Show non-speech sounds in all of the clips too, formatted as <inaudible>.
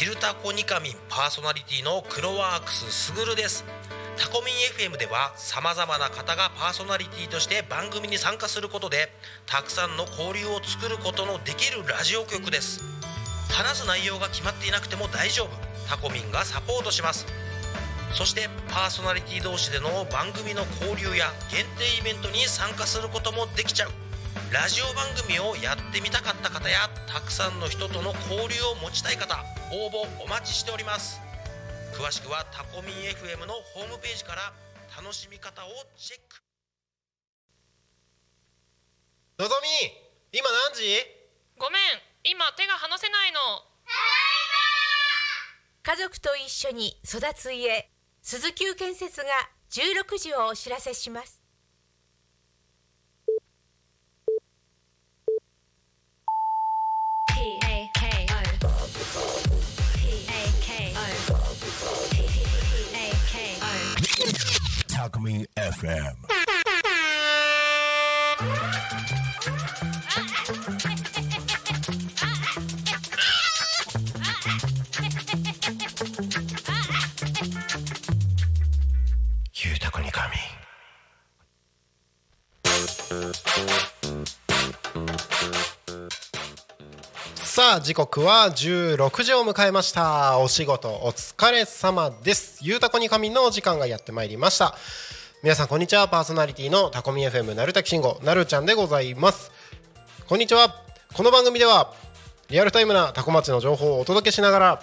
ヒルタコニカミンパーソナリティのクロワークスすぐるです。タコミン FM ではさまざまな方がパーソナリティとして番組に参加することでたくさんの交流を作ることのできるラジオ局です。話す内容が決まっていなくても大丈夫。タコミンがサポートします。そしてパーソナリティ同士での番組の交流や限定イベントに参加することもできちゃう。ラジオ番組をやってみたかった方やたくさんの人との交流を持ちたい方応募お待ちしております。詳しくはタコミン FM のホームページから楽しみ方をチェック。のぞみ今何時？ごめん今手が離せないの。家族と一緒に育つ家鈴木建設が16時をお知らせします Me FM. ゆうたこに神さあ時刻は16時を迎えました。お仕事お疲れ様です。ゆうたこに神のお時間がやってまいりました。皆さんこんにちは。パーソナリティのタコミ FM なるたきしんごなるちゃんでございます。こんにちは。この番組ではリアルタイムなタコ町の情報をお届けしながら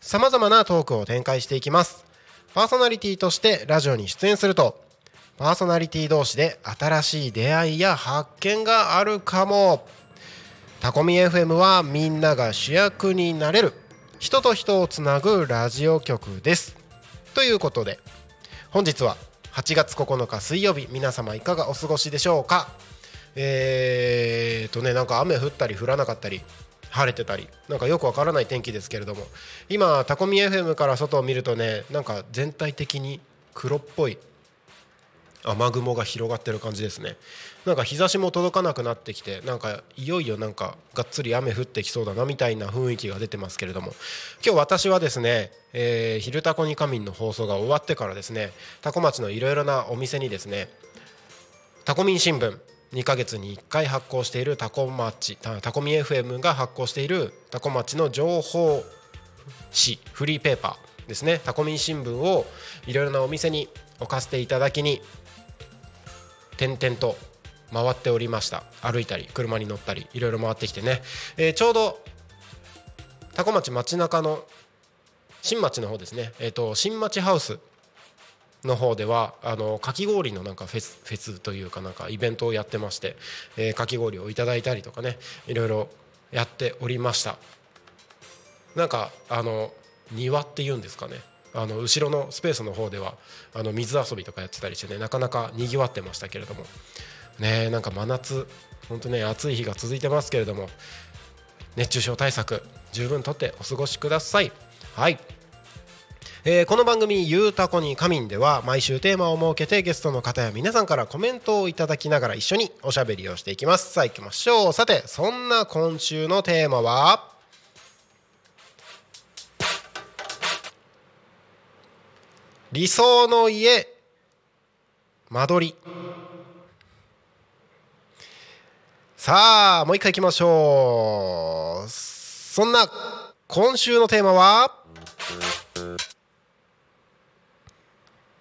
さまざまなトークを展開していきます。パーソナリティとしてラジオに出演するとパーソナリティ同士で新しい出会いや発見があるかも。タコミ FM はみんなが主役になれる。人と人をつなぐラジオ局です。ということで本日は8月9日水曜日皆様いかがお過ごしでしょうか？えーとねなんか雨降ったり降らなかったり。晴れてたりなんかよくわからない天気ですけれども今タコミ FM から外を見るとねなんか全体的に黒っぽい雨雲が広がってる感じですね。なんか日差しも届かなくなってきてなんかいよいよなんかがっつり雨降ってきそうだなみたいな雰囲気が出てますけれども。今日私はですね「えー、昼タコに仮眠」の放送が終わってからですねタコ町のいろいろなお店にですねタコミン新聞2ヶ月に1回発行しているタコ町タコミ FM が発行しているタコ町の情報誌フリーペーパーですね。タコミ新聞をいろいろなお店に置かせていただきに点々と回っておりました。歩いたり車に乗ったりいろいろ回ってきてね、えー、ちょうど多古町町中の新町の方ですね、えーと、新町ハウスの方ではあのかき氷のなんかフェスフェスというかなんかイベントをやってまして、えー、かき氷をいただいたりとかねいろいろやっておりました。なんかあの庭っていうんですかね。あの後ろのスペースの方ではあの水遊びとかやってたりしてねなかなかにぎわってましたけれども。ねなんか真夏本当ね暑い日が続いてますけれども熱中症対策十分とってお過ごしください。はい。えー、この番組「ゆうたこに仮眠」では毎週テーマを設けてゲストの方や皆さんからコメントをいただきながら一緒におしゃべりをしていきます。さあ行きましょう。さてそんな今週のテーマは？理想の家間取り。さあもう一回いきましょう。そんな今週のテーマは？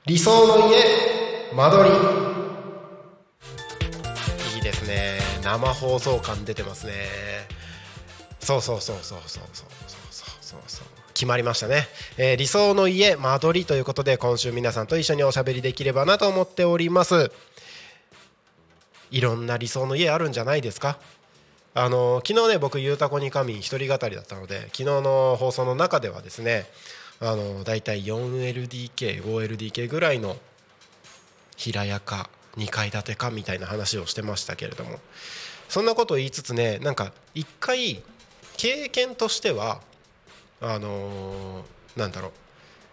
理想の家間取り。いいですね。生放送感出てますね。そうそうそうそうそうそうそうそうそう。決まりましたね、えー、理想の家間取りということで今週皆さんと一緒におしゃべりできればなと思っております。いろんな理想の家あるんじゃないですか？あの昨日ね僕「ゆうたこに神」一人語りだったので昨日の放送の中ではですねあのだいたい 4LDK5LDK ぐらいの平屋か2階建てかみたいな話をしてましたけれども。そんなことを言いつつねなんか一回経験としてはあのーなんだろう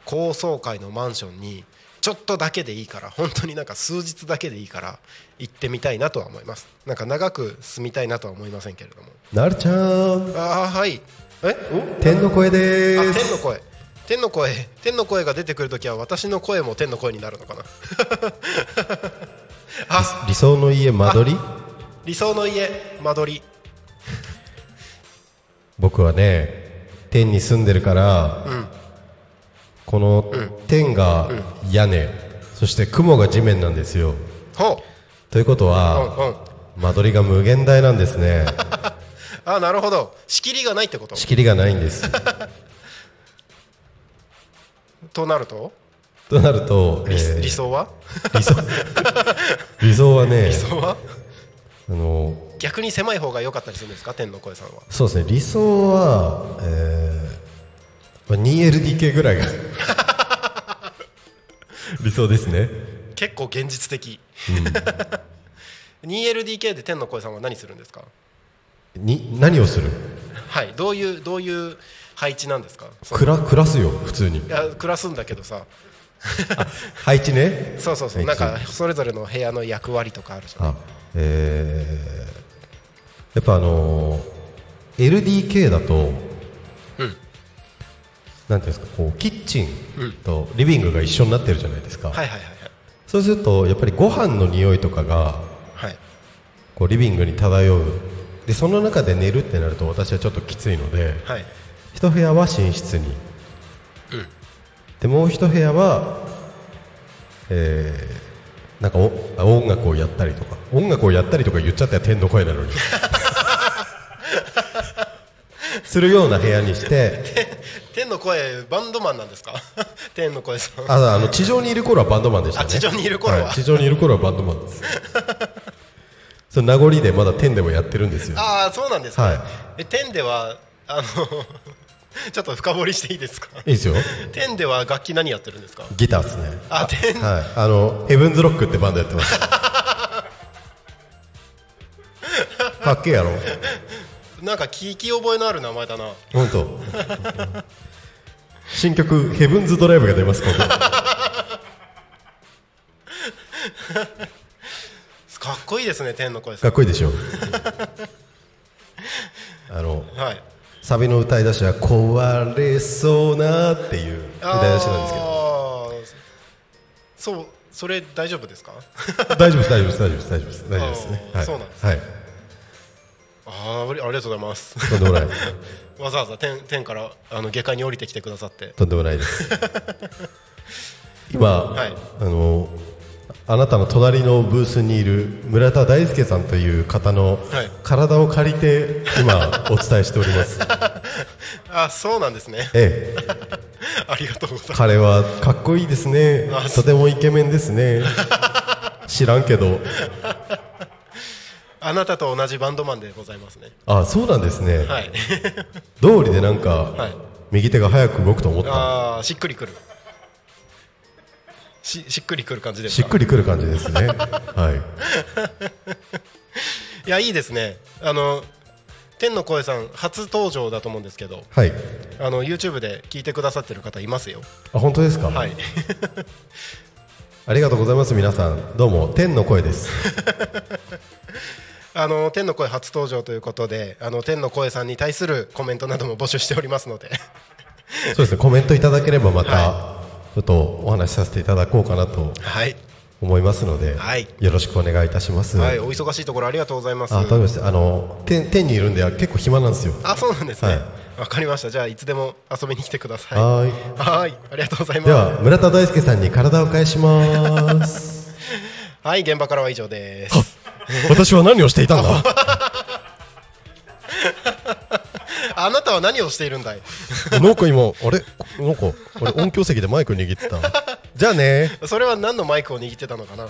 高層階のマンションにちょっとだけでいいから本当になんか数日だけでいいから行ってみたいなとは思います。なんか長く住みたいなとは思いませんけれども。なるちゃん。ああはい。え？天の声です。天の声天の声天の声が出てくるときは私の声も天の声になるのかな？<laughs> あ理想の家間取り？理想の家間取り。僕はね天に住んでるから、この天が屋根、そして雲が地面なんですよ。ほということうは、うんう。ん間取りが無限大なんですね。<laughs> あなるほど。仕切りがないってこと？仕切りがないんです <laughs> となると、となると、理えー理想は？理想？<laughs> 理想はね理想は？あの逆に狭い方が良かったりするんですか？天の声さんは。そうですね。理想は、えー、2LDK ぐらいが <laughs> 理想ですね。結構現実的、2LDK で天の声さんは何するんですか？に何をする？はい。どういうどういう配置なんですか？暮ら暮らすよ普通に。いや暮らすんだけどさ。配置ね？そうそうそう。なんかそれぞれの部屋の役割とかあるじゃんあえー、やっぱあのー LDK だと、うん。なんていうんですかこうキッチンとリビングが一緒になってるじゃないですか、はいはいはいそうするとやっぱりご飯の匂いとかがはいはい。こうリビングに漂う。でその中で寝るってなると私はちょっときついのではい一部屋は寝室に、うん。でもう一部屋は、えー、なんか音楽をやったりとか。音楽をやったりとか言っちゃったら天の声なのに。<laughs> するような部屋にして。<laughs> 天の声バンドマンなんですか？<laughs> 天の声さん。ああの地上にいる頃はバンドマンでしたね。あ地上にいる頃は。地上にいる頃はバンドマンです。その名残でまだ天でもやってるんですよ。ああそうなんですね、はい。え天ではあの <laughs> ちょっと深掘りしていいですか？いいですよ。天では楽器何やってるんですか？ギターですね。あ天、はい。あのヘブンズロックってバンドやってます。<laughs> かっけえやろ。なんか聞き覚えのある名前だな。本当新曲「ヘブンズドライブ」が出ます今度 <laughs> かっこいいですね天の声かっこいいでしょ。あのはいサビの歌い出しは「壊れそうな」っていう歌い出しなんですけど。そうそれ大丈夫ですか？大丈夫です大丈夫です大丈夫です大丈夫です。大丈夫ですね。はい。そうなんですはい。あありがとうございます。とんでもない <laughs> わざわざ天天からあの下界に降りてきてくださって。とんでもないです。<laughs> 今、はい。あのあなたの隣のブースにいる村田大輔さんという方のはい。体を借りて今お伝えしております。<laughs> あそうなんですね。ええ。<laughs> ありがとうございます。彼はかっこいいですね。あとてもイケメンですね。<laughs> 知らんけど。あなたと同じバンドマンでございますね。あそうなんですね、はい。道理でなんか、はい。右手が早く動くと思った。ああしっくりくるししっくりくる感じですか？しっくりくる感じですね。<laughs> はい。いやいいですね。あの天の声さん初登場だと思うんですけど。はい。あの YouTube で聞いてくださってる方いますよ。あ本当ですか、はい。<laughs> ありがとうございます皆さん。どうも天の声です。<laughs> あの天の声初登場ということであの天の声さんに対するコメントなども募集しておりますので。そうですね。コメントいただければまた、はちょっとお話しさせていただこうかなとはい、思いますので、はい。よろしくお願いいたします、はい、お忙しいところありがとうございます。ああの天天にいるんで結構暇なんですよ。あそうなんですね。はわ、かりました。じゃあいつでも遊びに来てください。はーい。はい。ありがとうございます。では村田大輔さんに体を返します。<laughs> はい現場からは以上です。私は何をしていたんだ？<laughs> あなたは何をしているんだい？なんか今あれ？なんかあれ音響席でマイク握ってた？<laughs> じゃあねそれは何のマイクを握ってたのかな？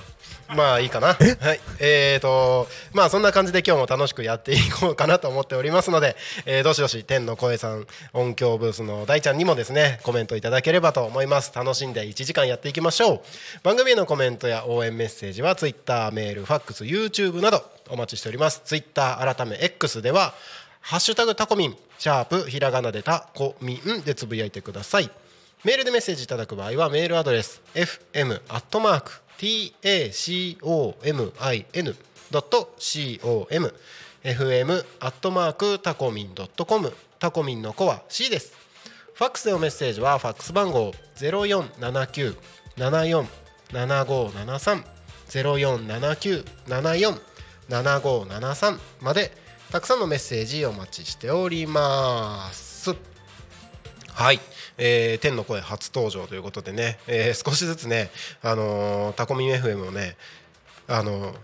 まあいいかな。はい。えーと、まあそんな感じで今日も楽しくやっていこうかなと思っておりますので、えーどしどし天の声さん音響ブースの大ちゃんにもですね、コメントいただければと思います。楽しんで1時間やっていきましょう。番組へのコメントや応援メッセージは Twitter、メール、ファックス、YouTube などお待ちしております。Twitter 改め X では、ハッシュタグタコミン、シャープひらがなでタコミンでつぶやいてください。メールでメッセージいただく場合はメールアドレス F. M. アットマーク T. A. C. O. M. I. N.. C. O. M. fm アットマークタコミンドットコムタコミンの子は C です。ファックスでのメッセージはファックス番号ゼロ四七九七四七五七三ゼロ四七九七四七五七三までたくさんのメッセージお待ちしております。はい、えー天の声初登場ということでね、えー少しずつね、あのータコミン FM をね、あのー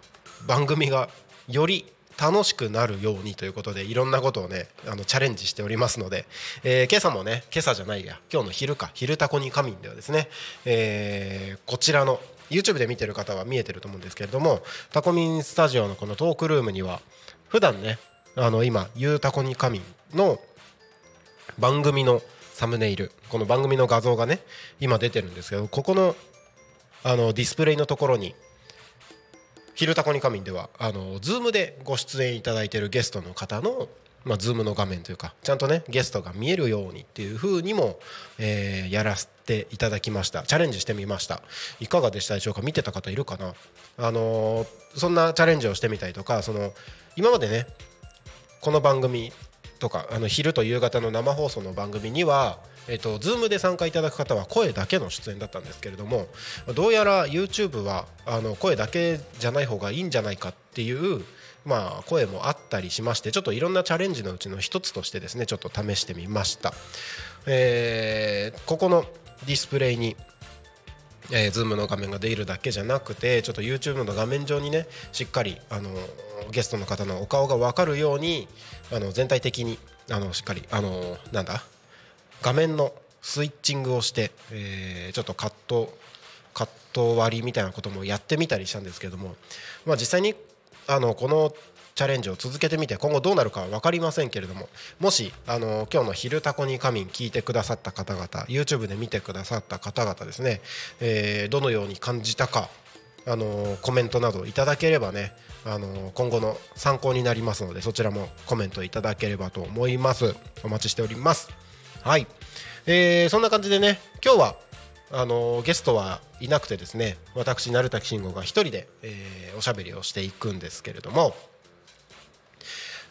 番組がより楽しくなるようにということでいろんなことをねあのチャレンジしておりますので、えー今朝もね今朝じゃないや今日の昼か昼タコに仮眠ではですね、えーこちらの YouTube で見てる方は見えてると思うんですけれどもタコミンスタジオのこのトークルームには普段ねあの今「ゆうたこに仮眠」の番組のサムネイルこの番組の画像がね今出てるんですけどここのあのディスプレイのところに「昼タコに仮眠」ではあの Zoom でご出演いただいてるゲストの方のまあ、Zoom の画面というかちゃんとねゲストが見えるようにっていう風にも、えーやらせていただきました。チャレンジしてみました。いかがでしたでしょうか？見てた方いるかな？あのーそんなチャレンジをしてみたりとかその今までねこの番組とかあの昼と夕方の生放送の番組には、えっと Zoom で参加いただく方は声だけの出演だったんですけれどもどうやら YouTube はあの声だけじゃない方がいいんじゃないかっていう、まあ、声もあったりしましてちょっといろんなチャレンジのうちの一つとしてですねちょっと試してみました、えーここのディスプレイにえー、Zoom の画面が出るだけじゃなくてちょっと YouTube の画面上にねしっかりあのゲストの方のお顔が分かるようにあの全体的にあのしっかりあのなんだ画面のスイッチングをして、えーちょっとカットカット割りみたいなこともやってみたりしたんですけども、まあ、実際にあのこのチャレンジを続けてみて今後どうなるかは分かりませんけれどももしあの今日の「昼タコに仮眠」聞いてくださった方々 YouTube で見てくださった方々ですね、えーどのように感じたかあのコメントなどいただければねあの今後の参考になりますのでそちらもコメントいただければと思います。お待ちしております。はい、えーそんな感じでね今日はあのゲストはいなくてですね私鳴滝慎吾が一人で、えーおしゃべりをしていくんですけれども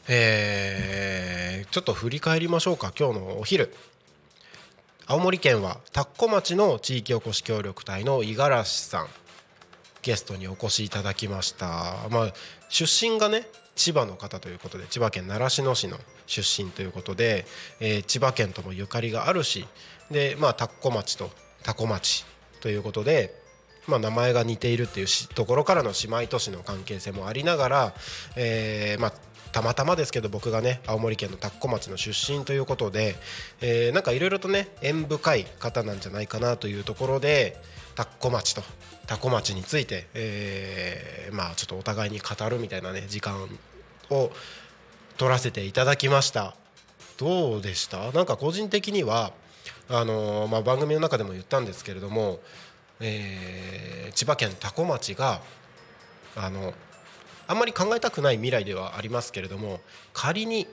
えーちょっと振り返りましょうか今日のお昼。青森県は田子町の地域おこし協力隊の五十嵐さんゲストにお越しいただきました、まあ、出身がね千葉の方ということで千葉県習志野市の出身ということで、えー千葉県ともゆかりがあるしで、まあ、田子町と多古町ということで、まあ、名前が似ているっていうところからの姉妹都市の関係性もありながら、えーまあ、たまたまですけど僕がね青森県の田子町の出身ということで、えーなんかいろいろとね縁深い方なんじゃないかなというところで田子町と多古町について、えーまあちょっとお互いに語るみたいなね時間を取らせていただきました。どうでした？なんか個人的にはあのーまあ、番組の中でも言ったんですけれども、えー千葉県多古町があのあんまり考えたくない未来ではありますけれども仮に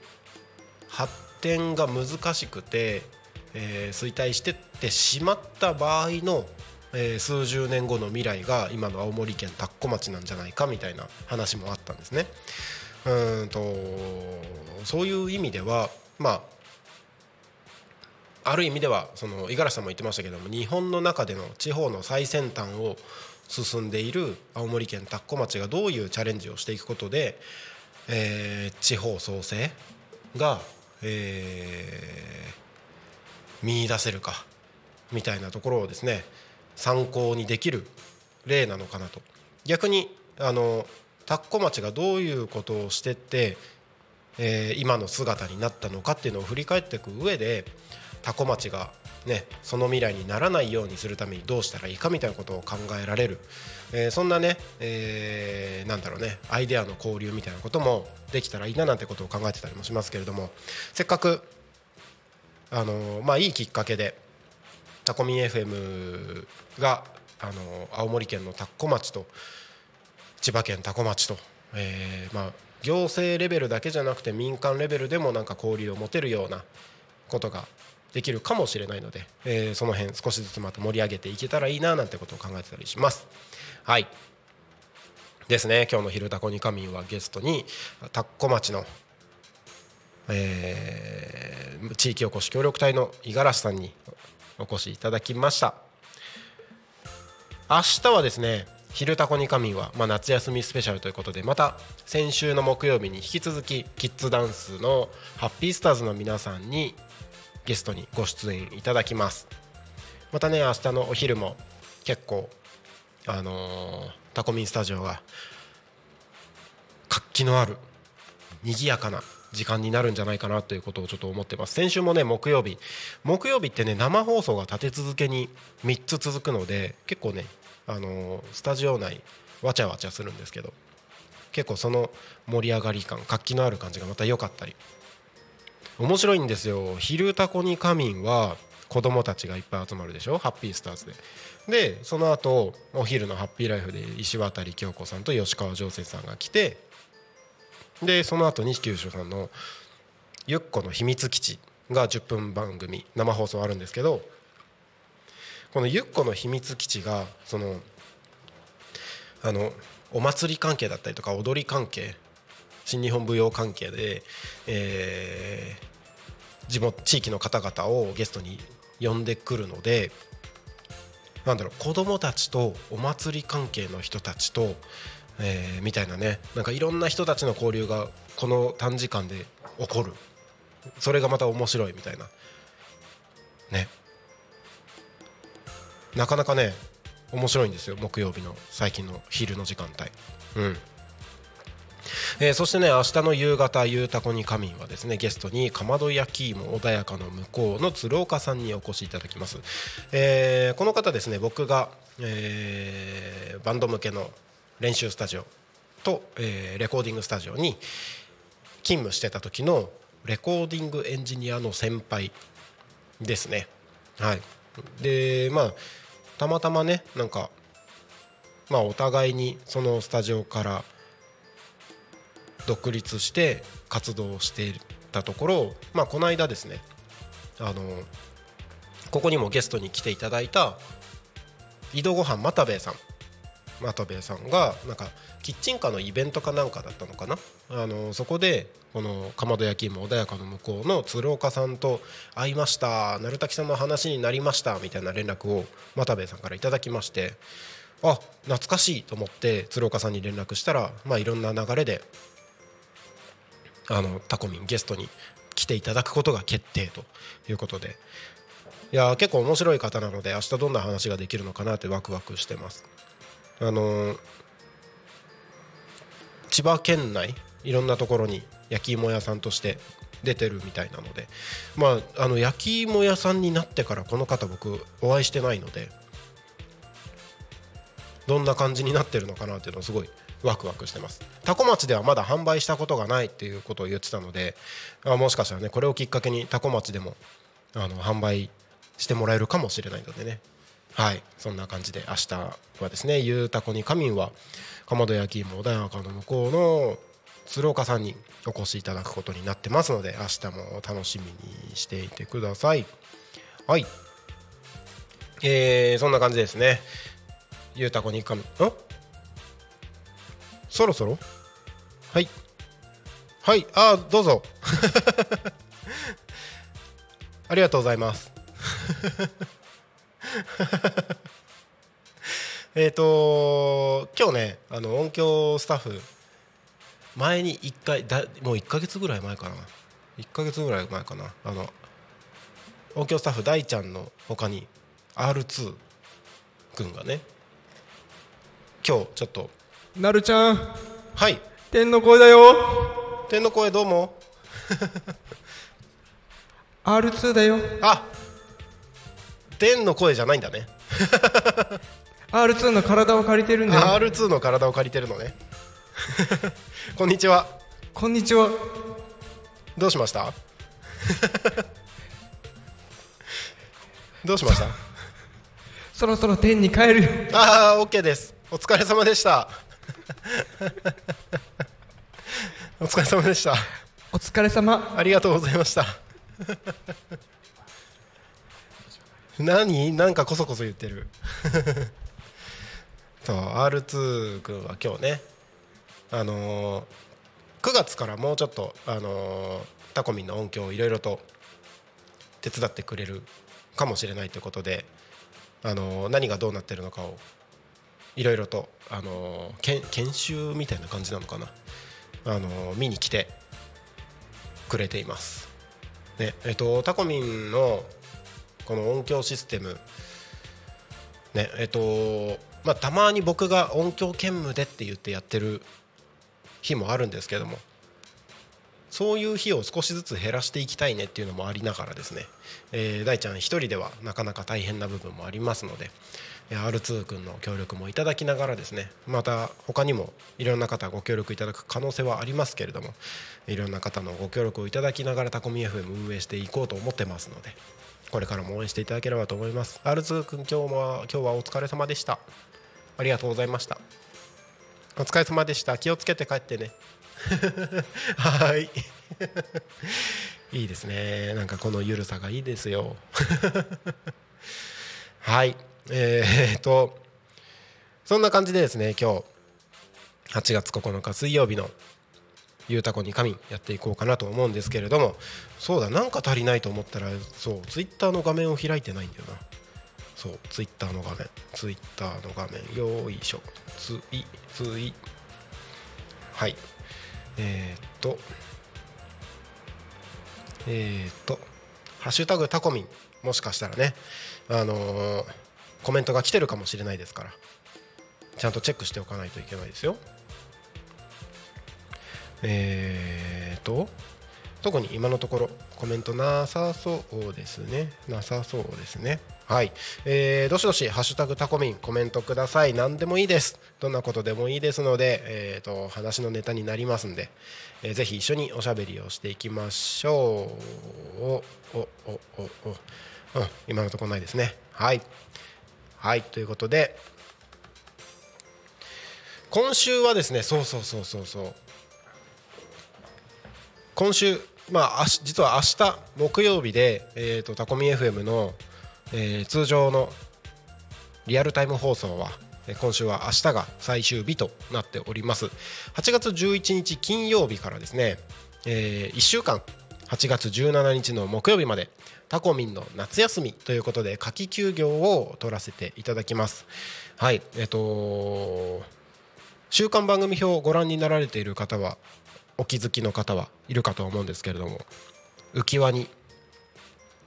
発展が難しくて、えー衰退してってしまった場合の、えー数十年後の未来が今の青森県田子町なんじゃないかみたいな話もあったんですね。うんとそういう意味ではまあある意味ではその五十嵐さんも言ってましたけども日本の中での地方の最先端を進んでいる青森県田子町がどういうチャレンジをしていくことで、えー地方創生が、えー見出せるかみたいなところをですね参考にできる例なのかなと。逆にあの田子町がどういうことをしてって、えー今の姿になったのかっていうのを振り返っていく上で多古町がねその未来にならないようにするためにどうしたらいいかみたいなことを考えられる、えーそんなね、えーなんだろうねアイデアの交流みたいなこともできたらいいななんてことを考えてたりもしますけれども。せっかくあのまあいいきっかけでタコミン FM があの青森県の田子町と千葉県多古町と、えーまあ、行政レベルだけじゃなくて民間レベルでもなんか交流を持てるようなことができるかもしれないので、えーその辺少しずつまた盛り上げていけたらいいななんてことを考えてたりします。はいですね今日の「昼タコに仮眠」はゲストに田子町の、えー地域おこし協力隊の五十嵐さんにお越しいただきました。明日はですね「昼タコに仮眠は」まあ、夏休みスペシャルということでまた先週の木曜日に引き続きキッズダンスのハッピースターズの皆さんにゲストにご出演いただきます。またね明日のお昼も結構あのータコミンスタジオが活気のある賑やかな時間になるんじゃないかなということをちょっと思ってます。先週もね木曜日木曜日ってね生放送が立て続けに3つ続くので結構ねあのースタジオ内わちゃわちゃするんですけど結構その盛り上がり感活気のある感じがまた良かったり面白いんですよ「昼タコに仮眠」は子供たちがいっぱい集まるでしょ？ハッピースターズで。でその後お昼の「ハッピーライフ」で石渡京子さんと吉川上生さんが来てでその後西九州さんの「ゆっこの秘密基地」が10分番組生放送あるんですけどこの「ゆっこの秘密基地」がそのあのお祭り関係だったりとか踊り関係新日本舞踊関係で、えー地元地域の方々をゲストに呼んでくるのでなんだろう子供たちとお祭り関係の人たちと、えーみたいなねなんかいろんな人たちの交流がこの短時間で起こる。それがまた面白いみたいな。ね。なかなかね面白いんですよ木曜日の最近の昼の時間帯。うん。えーそしてね明日の夕方「ゆうたこに仮眠」はですねゲストにかまど焼き芋穏やかの向こうの鶴岡さんにお越しいただきます、えーこの方ですね僕が、えーバンド向けの練習スタジオと、えーレコーディングスタジオに勤務してた時のレコーディングエンジニアの先輩ですね。はい。でまあたまたまねなんかまあお互いにそのスタジオから独立して活動していたところ、まあ、この間ですねあのここにもゲストに来ていただいた井戸ごはん又兵衛さん。又兵衛さんがなんかキッチンカーのイベントかなんかだったのかな？あのそこでこのかまど焼き芋穏やかの向こうの鶴岡さんと会いました鳴滝さんの話になりましたみたいな連絡を又兵衛さんからいただきましてあ懐かしいと思って鶴岡さんに連絡したら、まあ、いろんな流れであのタコミンゲストに来ていただくことが決定ということで。いや結構面白い方なので明日どんな話ができるのかなってワクワクしてます。あのー千葉県内いろんなところに焼き芋屋さんとして出てるみたいなので。まああの焼き芋屋さんになってからこの方僕お会いしてないのでどんな感じになってるのかなっていうのをすごいワクワクしてます。多古町ではまだ販売したことがないっていうことを言ってたのであもしかしたらねこれをきっかけに多古町でもあの販売してもらえるかもしれないのでね。はい。そんな感じで明日はですねゆうたこに仮眠はかまど焼き芋穏やかの向こうの鶴岡さんにお越しいただくことになってますので明日も楽しみにしていてください。はい。えー、そんな感じですね。ゆうたこに仮眠ん？そろそろ？はい。はい。あーどうぞ。<laughs> ありがとうございます。<laughs> えっと今日ねあの音響スタッフ前に1回だもう1か月ぐらい前かな。1か月ぐらい前かな。あの音響スタッフ大ちゃんの他に R2 君がね今日ちょっとなるちゃん。はい。天の声だよ。天の声どうも。<laughs> R2 だよ。あ天の声じゃないんだね。<laughs> R2 の体を借りてるんだよ。R2 の体を借りてるのね。<laughs> こんにちは。こんにちは。どうしました？どうしました？そろそろ天に帰る。よああ OK です。お疲れ様でした <laughs> お疲れ様でした。お疲れ様。ありがとうございました。<laughs> 何？なんかこそこそ言ってる。そう R2 君は今日ねあのー9月からもうちょっと、あのータコミンの音響をいろいろと手伝ってくれるかもしれないということで、あのー何がどうなってるのかをいろいろと、あの研修みたいな感じなのかな、あの見に来てくれています。ねえっと、タコミンのこの音響システム、ねえっとまあ、たまに僕が音響兼務でって言ってやってる日もあるんですけどもそういう日を少しずつ減らしていきたいねっていうのもありながらですね、えー大ちゃん一人ではなかなか大変な部分もありますので R2 君の協力もいただきながらですねまた他にもいろんな方ご協力いただく可能性はありますけれどもいろんな方のご協力をいただきながらタコミ FM 運営していこうと思ってますのでこれからも応援していただければと思います。R2 君今日は今日はお疲れ様でした。ありがとうございました。お疲れ様でした。気をつけて帰ってね。<laughs> はい。いいですね。なんかこのゆるさがいいですよ。<laughs> はい。えー、っとそんな感じでですね今日8月9日水曜日の「ゆうたこに神」やっていこうかなと思うんですけれどもそうだなんか足りないと思ったらそうツイッターの画面を開いてないんだよな。そうツイッターの画面。ツイッターの画面。よいしょ。ツイツイはい。えー、っとえー、っと「ハッシュタグタコミン」もしかしたらねあのーコメントが来てるかもしれないですからちゃんとチェックしておかないといけないですよ。えー、っと特に今のところコメントなさそうですね。なさそうですね。はい、えー、どしどし「ハッシュタグタコミン」コメントください。何でもいいです。どんなことでもいいですので、えー、と話のネタになりますんで、えーぜひ一緒におしゃべりをしていきましょう。おおおおお。うん今のところないですね。はい。はいということで今週はですねそうそうそうそうそう。今週まああし実は明日木曜日で、えー、とタコミ FM の、えー通常のリアルタイム放送は今週は明日が最終日となっております。8月11日金曜日からですね、え1週間8月17日の木曜日までタコミンの夏休みということで夏季休業を取らせていただきます。はいえっ、と週刊番組表をご覧になられている方はお気づきの方はいるかと思うんですけれども浮き輪に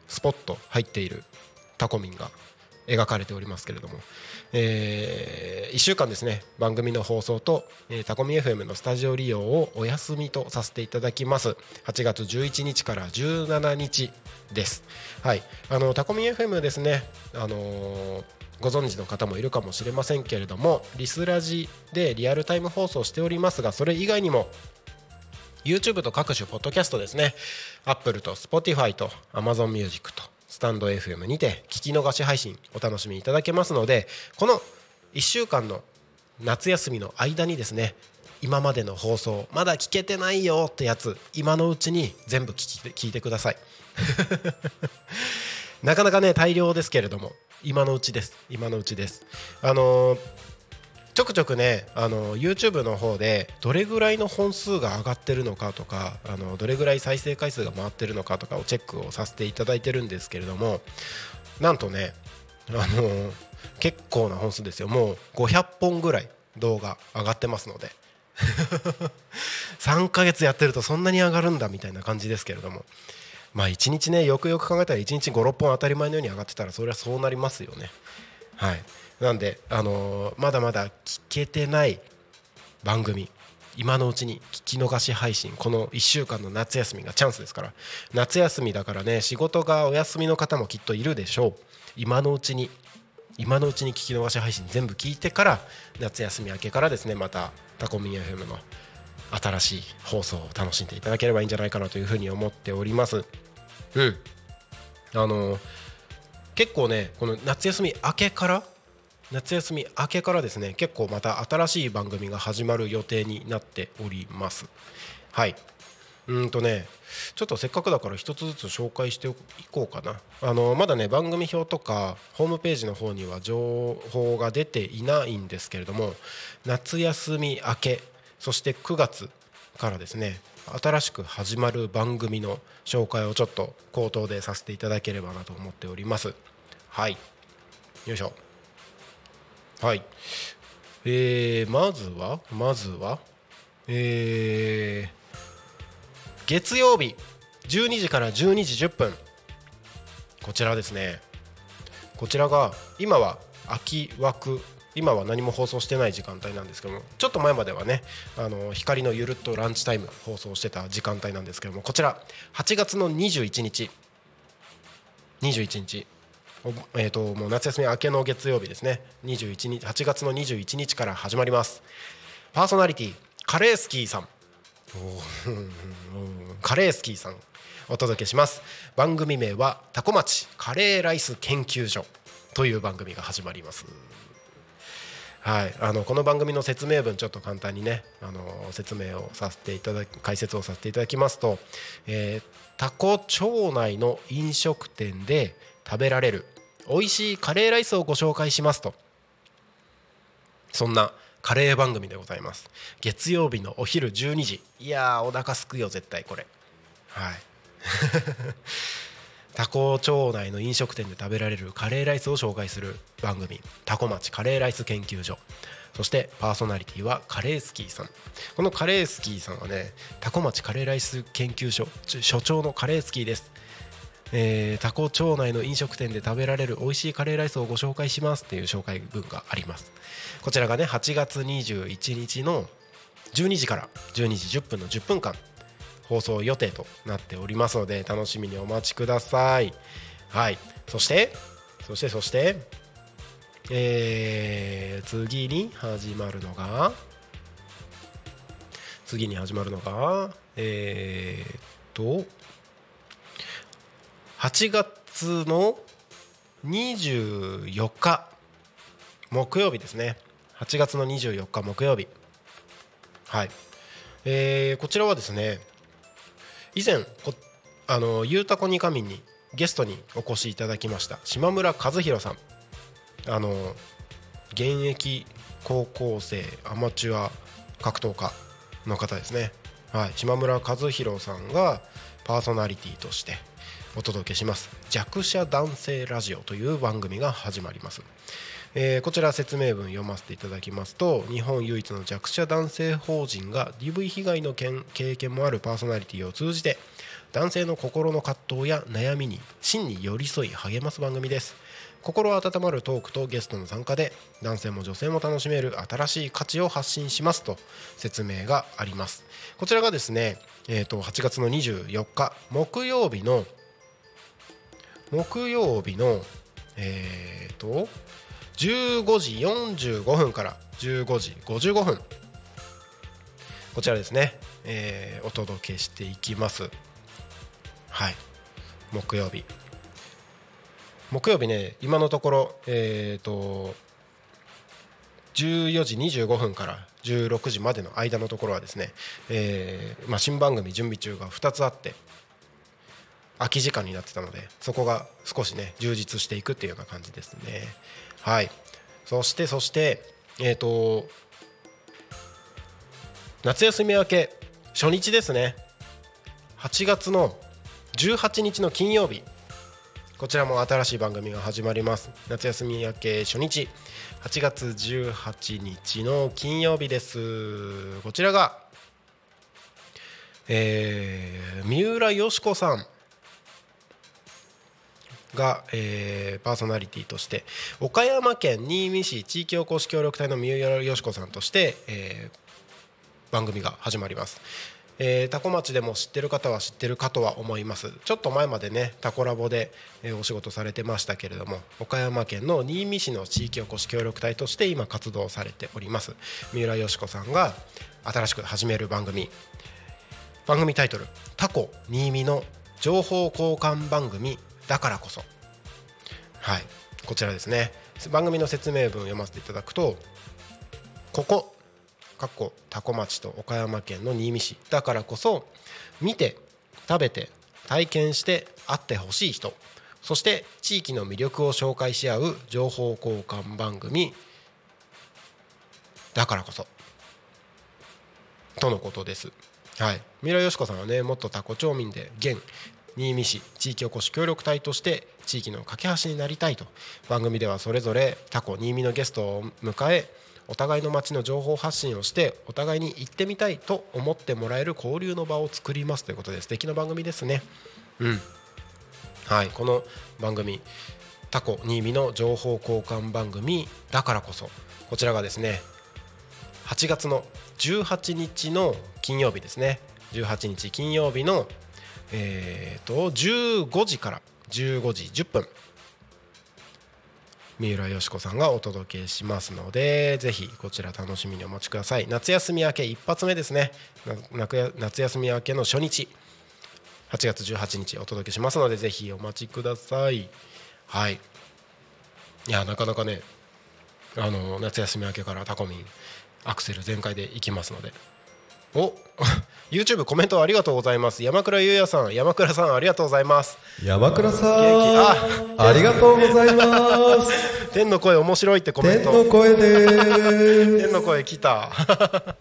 スポッと入っているタコミンが描かれておりますけれども、え1週間ですね番組の放送と、えータコミ FM のスタジオ利用をお休みとさせていただきます。8月11日から17日です。はい。あのタコミ FM ですねあのーご存知の方もいるかもしれませんけれどもリスラジでリアルタイム放送しておりますがそれ以外にも YouTube と各種ポッドキャストですね。Apple と Spotify と Amazon Music とスタンド FM にて聞き逃し配信お楽しみいただけますのでこの1週間の夏休みの間にですね今までの放送まだ聞けてないよってやつ今のうちに全部聞き聞いてください。<laughs> なかなかね大量ですけれども今のうちです今のうちです。あのーちょくちょくねあの YouTube の方でどれぐらいの本数が上がってるのかとかあのどれぐらい再生回数が回ってるのかとかをチェックをさせていただいてるんですけれどもなんとねあの結構な本数ですよ。もう500本ぐらい動画上がってますので。<laughs> 3ヶ月やってるとそんなに上がるんだみたいな感じですけれども。まあ1日ねよくよく考えたら1日56本当たり前のように上がってたらそれはそうなりますよね。はい。なんで、あのまだまだ聞けてない番組今のうちに聞き逃し配信この1週間の夏休みがチャンスですから。夏休みだからね仕事がお休みの方もきっといるでしょう。今のうちに今のうちに聞き逃し配信全部聞いてから夏休み明けからですねまたタコミン FM の新しい放送を楽しんでいただければいいんじゃないかなというふうに思っております。うん。あの結構ねこの夏休み明けから夏休み明けからですね結構また新しい番組が始まる予定になっております。はい。うんとねちょっとせっかくだから一つずつ紹介していこうかな。あのまだね番組表とかホームページの方には情報が出ていないんですけれども夏休み明けそして9月からですね新しく始まる番組の紹介をちょっと口頭でさせていただければなと思っております。はい。よいしょ。はい。えー、まずはまずはえー月曜日12時から12時10分。こちらですね。こちらが今は空き枠。今は何も放送してない時間帯なんですけどもちょっと前まではねあの光のゆるっとランチタイム放送してた時間帯なんですけどもこちら8月の21日。21日。えー、ともう夏休み明けの月曜日ですね。21日8月の21日から始まります。パーソナリティカレースキーさん。おー <laughs> カレースキーさんお届けします。番組名はタコ町カレーライス研究所という番組が始まります。はい、あのこの番組の説明文ちょっと簡単にねあの説明をさせていただき解説をさせていただきますと、えー、タコ町内の飲食店で食べられる。美味しいカレーライスをご紹介しますと。そんなカレー番組でございます。月曜日のお昼12時。いやーお腹すくよ絶対これ。はい。<laughs> タコ町内の飲食店で食べられるカレーライスを紹介する番組「タコ町カレーライス研究所」そしてパーソナリティはカレースキーさん。このカレースキーさんはねタコ町カレーライス研究所所長のカレースキーです。えー、タコ町内の飲食店で食べられる美味しいカレーライスをご紹介しますっていう紹介文があります。こちらがね8月21日の12時から12時10分の10分間放送予定となっておりますので楽しみにお待ちください。はい。そしてそしてそしてえー、次に始まるのが次に始まるのがえー、っと8月の24日木曜日ですね。8月の24日木曜日。はい、えー、こちらはですね以前こあのゆうたこにかみにゲストにお越しいただきました島村和弘さん。あの現役高校生アマチュア格闘家の方ですね、はい、島村和弘さんがパーソナリティとしてお届けします。弱者男性ラジオという番組が始まります、えー、こちら説明文読ませていただきますと日本唯一の弱者男性法人が DV 被害の経験もあるパーソナリティを通じて男性の心の葛藤や悩みに真に寄り添い励ます番組です。心温まるトークとゲストの参加で男性も女性も楽しめる新しい価値を発信しますと説明があります。こちらがですね、えー、と8月の24日木曜日の木曜日のえっ、ー、と15時45分から15時55分。こちらですね、えー、お届けしていきます。はい。木曜日。木曜日ね今のところえっ、ー、と14時25分から16時までの間のところはですね、えーまあ、新番組準備中が2つあって空き時間になってたのでそこが少しね充実していくっていうような感じですね。はい。そしてそしてえっ、ー、と夏休み明け初日ですね。8月の18日の金曜日。こちらも新しい番組が始まります。夏休み明け初日。8月18日の金曜日です。こちらがえー、三浦よし子さん。が、えー、パーソナリティとして岡山県新見市地域おこし協力隊の三浦よし子さんとして、えー、番組が始まります、えー、タコ町でも知ってる方は知ってるかとは思います。ちょっと前までねタコラボで、えーお仕事されてましたけれども岡山県の新見市の地域おこし協力隊として今活動されております。三浦佳子さんが新しく始める番組。番組タイトル「タコ新見の情報交換番組。だからこそ」はい。こちらですね。番組の説明文を読ませていただくとここかっこ多古町と岡山県の新見市。だからこそ見て食べて体験して会ってほしい人。そして地域の魅力を紹介し合う情報交換番組。だからこそ。とのことです。はい、三浦佳子さんはね元タコ町民で現新見市地域おこし協力隊として地域の架け橋になりたいと番組ではそれぞれタコ新見のゲストを迎えお互いの町の情報発信をしてお互いに行ってみたいと思ってもらえる交流の場を作りますということで素敵な番組ですね。うん。はい、この番組タコ新見の情報交換番組だからこそこちらがですね8月の18日の金曜日ですね。18日金曜日のえー、と15時から15時10分。三浦佳子さんがお届けしますのでぜひこちら楽しみにお待ちください。夏休み明け一発目ですね。夏や夏休み明けの初日。8月18日お届けしますのでぜひお待ちください。はい。いやなかなかねあの夏休み明けからタコミンアクセル全開でいきますので。お YouTube コメントありがとうございます。山倉優也さん山倉さんありがとうございます。山倉さ元んありがとうございます。<laughs> 天の声面白いってコメン天トの声で <laughs> 天の声来た。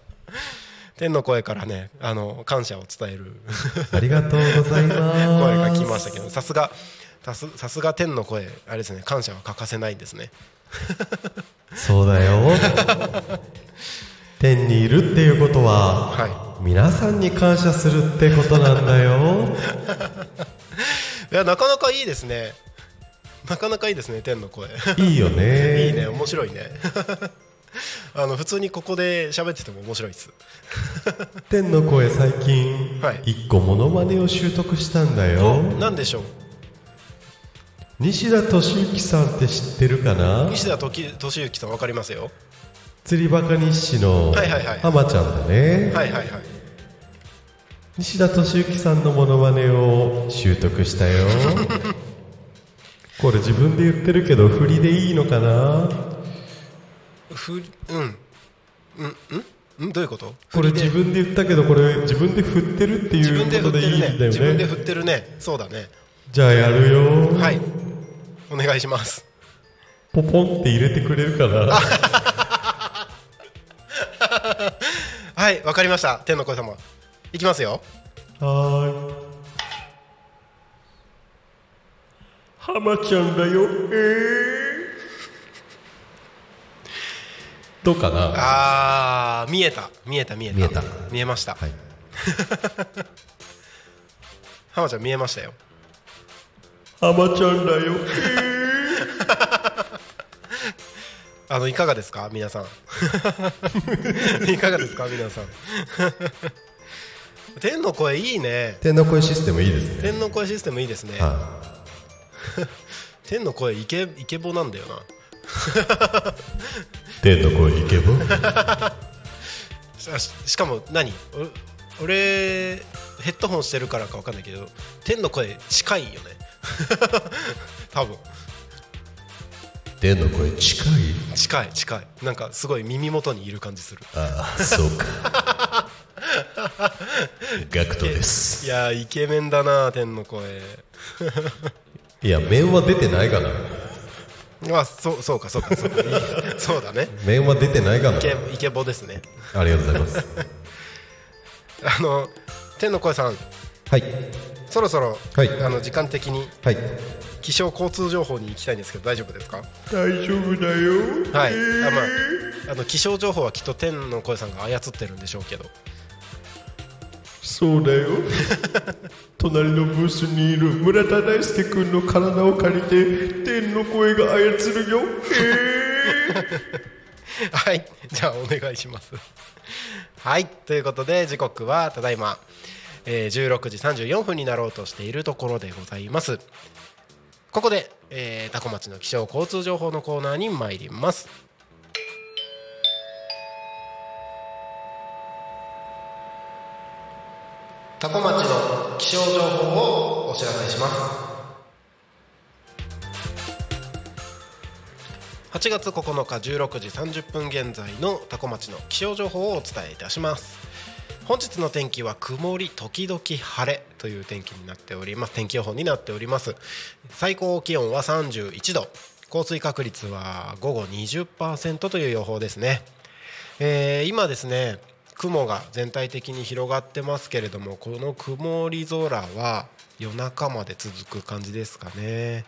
<laughs> 天の声からねあの感謝を伝える。すありがとうございます。声が来ましたけどさすがさすさすが天の声あれですね感謝は欠かせないんですね。そうだよ。天にいるっていうことは、は皆さんに感謝するってことなんだよ。<laughs> いやなかなかいいですね。なかなかいいですね天の声。いいよね。<laughs> いいね面白いね。<laughs> あの普通にここで喋ってても面白いです。天の声最近、はい。一個モノマネを習得したんだよ。何でしょう？西田敏行さんって知ってるかな？西田時俊之さんわかりますよ釣りバカ日誌の浜ちゃんだね、はいはいはい。西田敏行さんのモノマネを習得したよ。<laughs> これ自分で言ってるけど振りでいいのかな？ふうん。うんうんん？どういうこと？これ自分で言ったけどこれ自分で振ってるっていうことでいいんだよね。自分で振ってるね。そうだね。じゃあやるよ。はい。お願いします。ポポンって入れてくれるかな？<laughs> <laughs> はいわかりました。天の声様。いきますよ。はーい。浜ちゃんだよ。えー、どうかな？あー見えた。見えた見えた。見えた。見えました。はい。<laughs> 浜ちゃん見えましたよ。浜ちゃんだよ <laughs> あのいかがですか？皆さん。<laughs> いかがですか？皆さん。天の声いいね。天の声システムいいですね。天の声システムいいですね。は <laughs> 天の声イケイケボなんだよな。い <laughs> 天の声イケボ？しかも何？お俺ヘッドホンしてるからか分かんないけど天の声近いよね。多分天の？声近い？近い近い。なんかすごい耳元にいる感じする。ああそうか。<laughs> ガクトです。いやーイケメンだな天の声。<laughs> いや面は出てないかな。あそうそうかそうかそうか。そうだね。面は出てないかな。イケイケボですね。ありがとうございます。<laughs> あの天の声さん。はいそろそろ、はい。あの時間的にはい。気象交通情報に行きたいんですけど大丈夫ですか？大丈夫だよ。はい、あまああの気象情報はきっと天の声さんが操ってるんでしょうけど。そうだよ。<laughs> 隣のブースにいる村田大輔君の体を借りて天の声が操るよ。へ <laughs> はい。じゃあお願いします。はい。ということで時刻はただいま、えー16時34分になろうとしているところでございます。ここで、えー、タコ町の気象交通情報のコーナーに参ります。タコ町の気象情報をお知らせします。8月9日16時30分現在のタコ町の気象情報をお伝えいたします。本日の天気は曇り時々晴れという天気になっております。天気予報になっております。最高気温は31度。降水確率は午後20%という予報ですね、えー今ですね雲が全体的に広がってますけれどもこの曇り空は夜中まで続く感じですかね。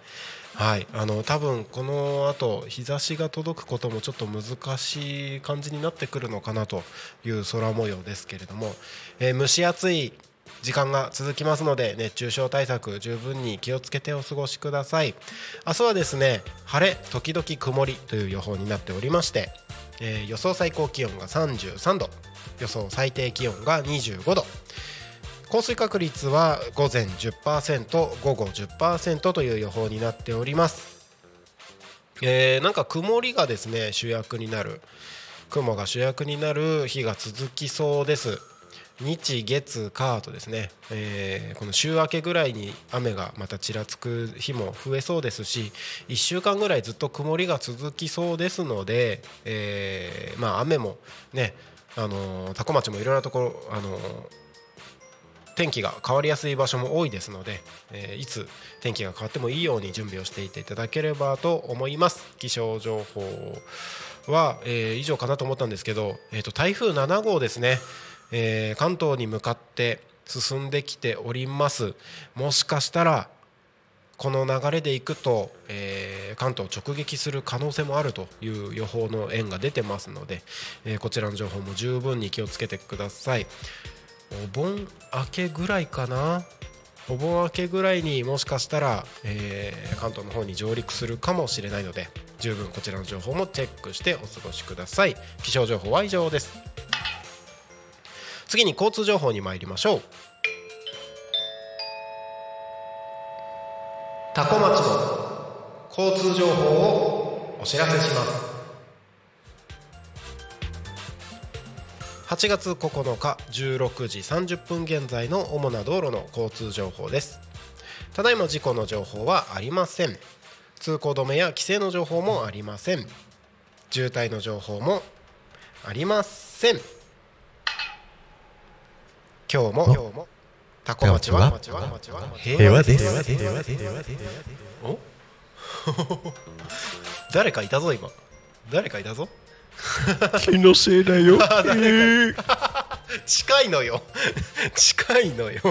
はい。あの多分この後日差しが届くこともちょっと難しい感じになってくるのかなという空模様ですけれども、えー蒸し暑い時間が続きますので熱中症対策十分に気をつけてお過ごしください。明日はですね晴れ時々曇りという予報になっておりまして、えー予想最高気温が33度予想最低気温が25度降水確率は午前10%午後10%という予報になっております、えーなんか曇りがですね主役になる。雲が主役になる日が続きそうです。日月火とですね、えーこの週明けぐらいに雨がまたちらつく日も増えそうですし1週間ぐらいずっと曇りが続きそうですので、えーまあ、雨もね、あのー多古町もいろんなところ、あのー天気が変わりやすい場所も多いですので、えーいつ天気が変わってもいいように準備をしていていただければと思います。気象情報は、えー以上かなと思ったんですけど、えー、と台風7号ですね、えー関東に向かって進んできております。もしかしたらこの流れでいくと、えー関東直撃する可能性もあるという予報の円が出てますので、えーこちらの情報も十分に気をつけてください。お盆明けぐらいかな？お盆明けぐらいにもしかしたら、えー関東の方に上陸するかもしれないので十分こちらの情報もチェックしてお過ごしください。気象情報は以上です。次に交通情報に参りましょう。多古町の交通情報をお知らせします。8月9日16時30分現在の主な道路の交通情報です。ただいま事故の情報はありません。通行止めや規制の情報もありません。渋滞の情報もありません。今日も今日もタコ町は平和です。お？<laughs> 誰かいたぞ今。誰かいたぞ <laughs> 気のせいだよ。近いのよ。近いのよ。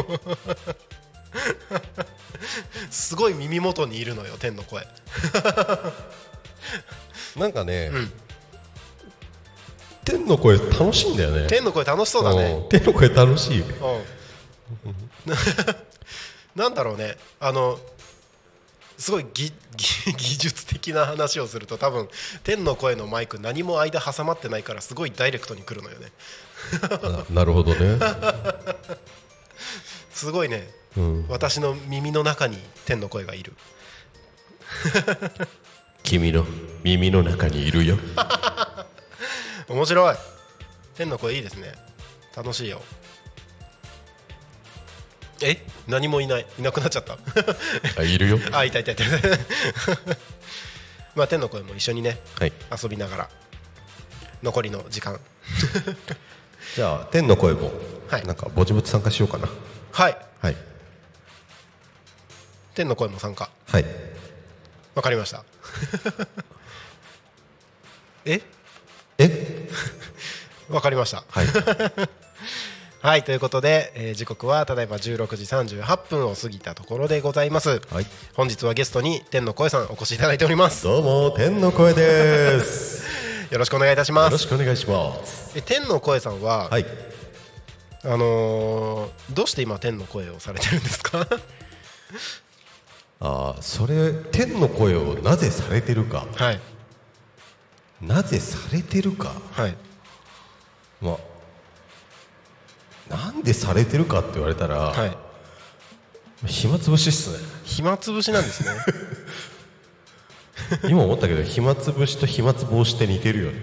すごい耳元にいるのよ天の声。なんかね、ん。天の声楽しいんだよね。天の声楽しそうだね。うん。天の声楽しい。うん。<laughs> なんだろうね。あのすごい技術的な話をすると多分天の声のマイク何も間挟まってないからすごいダイレクトに来るのよね。<laughs> ななるほどね、すごいね。うん、私の耳の中に天の声がいる。君の耳の中にいるよ。<laughs> 面白い。天の声いいですね。楽しいよえ？何もいない。いなくなっちゃった。あいるよ。<laughs> あいたいたいた。<laughs> まあ天の声も一緒にねはい。遊びながら残りの時間。<laughs> じゃあ天の声も、はい。なんかぼちぼち参加しようかな。はい。はい。天の声も参加。はい。わかりました。え？え？わかりました。はいはいということで、えー時刻はただいま16時38分を過ぎたところでございます、はい。本日はゲストに天の声さんお越しいただいております。どうも天の声です。<laughs> よろしくお願いいたしまよろすしくお願いします。え天の声さんは、はい。あのーどうして今天の声をされてるんですか？<laughs> あーそれ天の声をなぜされてるか。はい。なぜされてるか。はい。まあなんでされてるかって言われたら、はい。暇つぶしっすね。暇つぶしなんですね。<laughs> 今思ったけど暇つぶしと暇つ防止って似てるよね。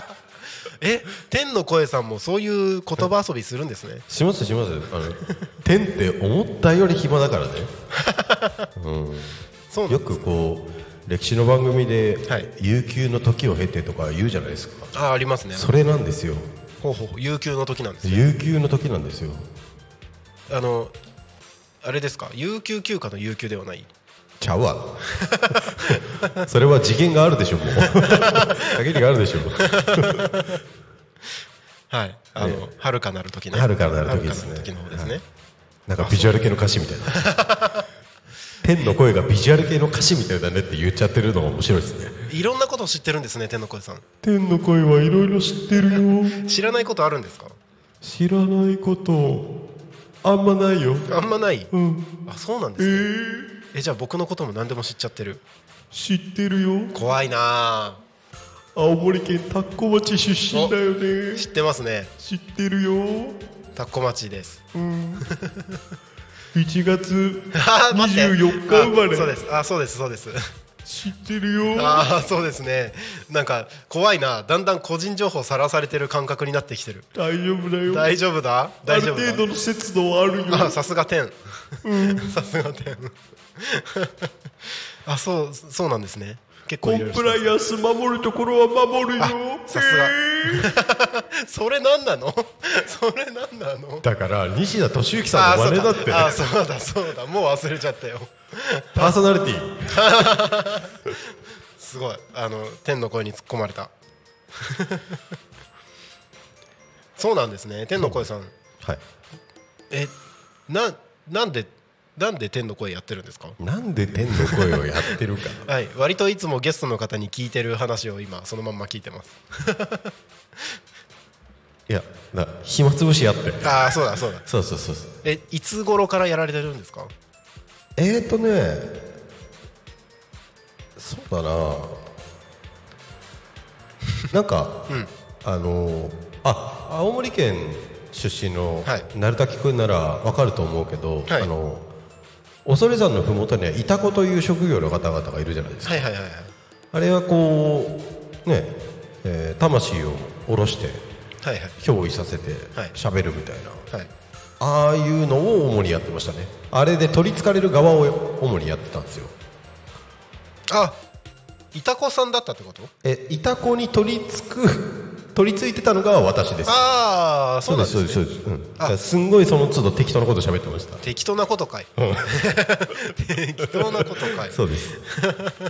<laughs> え天の声さんもそういう言葉遊びするんですね。しますしますあの天って思ったより暇だからね、<laughs> うん、そうなんよくこう歴史の番組で、はい。悠久の時を経てとか言うじゃないですか。あありますね。それなんですよほうほう有給の時なんですね。悠久の時なんですよ。あのあれですか？有給休暇の有給ではない？ちゃうわ。<laughs> それは次元があるでしょもう。<laughs> 限りがあるでしょ。はい。あの遥かなる時ね。遥かなる時ですね。遥かなる時の方ですね、なんかビジュアル系の歌詞みたいな <laughs> 天の声がビジュアル系の歌詞みたいだねって言っちゃってるのが面白いですね。いろんなことを知ってるんですね天の声さん。天の声はいろいろ知ってるよ。知らないことあるんですか？知らないことあんまないよ。あんまない？うん。あそうなんですね。えじゃあ僕のことも何でも知っちゃってる？知ってるよ。怖いな青森県田子町出身だよね。あ知ってますね。知ってるよ。タッコ町です <laughs> 1月あー待って。24日生まれ。あそうです。あそうですそうです。知ってるよ。ああそうですね。なんか怖いな。だんだん個人情報さらされてる感覚になってきてる。大丈夫だよ。大丈夫だ？大丈夫だ？ある程度の節度はあるよ。あさすが天。さすが天。<laughs> あそうそうなんですね結構コンプライアンス守るところは守るよ。さすが。<laughs> それ何なの？<laughs> それ何なの？だから西田敏行さんの真似だってあそうだあそうだそうだもう忘れちゃったよ。パーソナリティ。<laughs> すごい。あの天の声に突っ込まれた。そうなんですね。天の声さん。はい。えななんでなんで天の声やってるんですか？なんで天の声をやってるかはい。割といつもゲストの方に聞いてる話を今そのまんま聞いてます。<laughs> いやな暇つぶしやって。ああそうだそうだ。そうそうそうそう。えいつ頃からやられてるんですか？えーとねそうだな。<laughs> なんか、あのあ青森県出身のはい。鳴滝君ならわかると思うけど、はい。あの恐山の麓にはイタコという職業の方々がいるじゃないですか、はいはいはいはい。あれはこうね、えー魂を下ろしてはいはい。憑依させてはい。喋るみたいな、はい。ああいうのを主にやってましたね。あれで取りつかれる側を主にやってたんですよ。あいたこさんだったってこと？えイタコに取り付く取り付いてたのが私です。ああそうなんですね。そうですそうです、うん、すんごいその都度適当なこと喋ってました。適当なことかい。適当なことかい。そうです。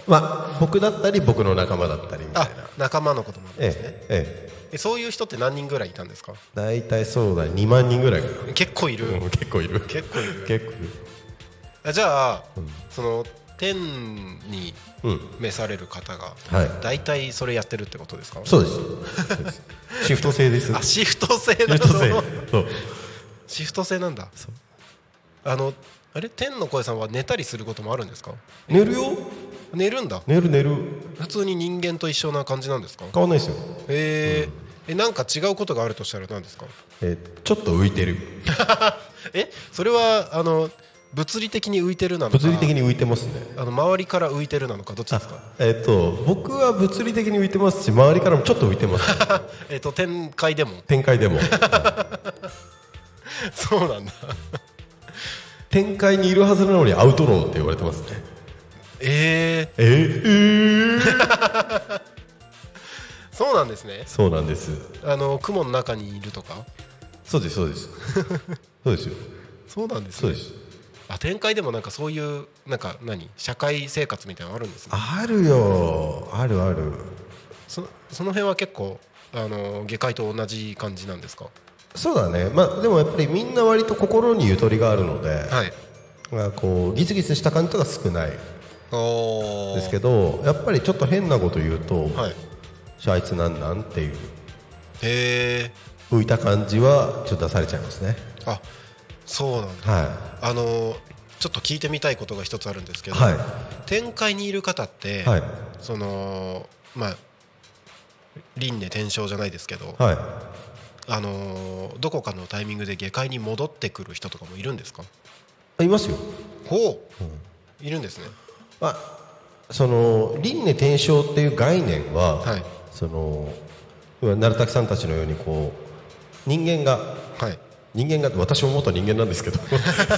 まあ僕だったり僕の仲間だったりみたいあな仲間のこともあるんですね。ええええ。そういう人って何人ぐらいいたんですか？え大体そうだ2万人ぐらい結構いる、うん結構いる。結構いる。結構いる。あじゃあ、その天にうん召される方が、はい。大体それやってるってことですか？そうです。シフト制です。あシフト制シなフト制。のシフト制なんだ。あのあれ？天の声さんは寝たりすることもあるんですか？寝るよ。寝るんだ。寝る寝る。普通に人間と一緒な感じなんですか？変わんないですよ。へー。えなんか違うことがあるとしたら何ですか？えちょっと浮いてる。<laughs> え？それはあの物理的に浮いてるなのか。物理的に浮いてますね。あの周りから浮いてるなのかどっちですか？えっと僕は物理的に浮いてますし周りからもちょっと浮いてます。<laughs> えっと天界でも。展開でも。<laughs> そうなんだ。展開にいるはずなのにアウトローって言われてますね。ええー、ー、<laughs> そうなんですね。そうなんです。あの雲の中にいるとか？そうですそうです。そうですよ。そうなんですね。そうですあ展開でもなんかそういうなんか何？社会生活みたいなのあるんですね。あるよ。あるある。そその辺は結構あの下界と同じ感じなんですか？そうだね。まあでもやっぱりみんな割と心にゆとりがあるので、はい。まあ、こうギスギスした感じとか少ない。おですけどやっぱりちょっと変なこと言うと、はい。じゃああいつなんなん？っていう。へえ浮いた感じはちょっと出されちゃいますね。あそうなんだ。はあのちょっと聞いてみたいことが一つあるんですけど、はい。展開にいる方って、はい。そのまあ輪廻転生じゃないですけど、はい。あのーどこかのタイミングで下界に戻ってくる人とかもいるんですか？あいますよ。ほう、いるんですね。あその輪廻転生っていう概念は、はい。その鳴滝さんたちのようにこう人間がはい人間が私も元人間なんですけど。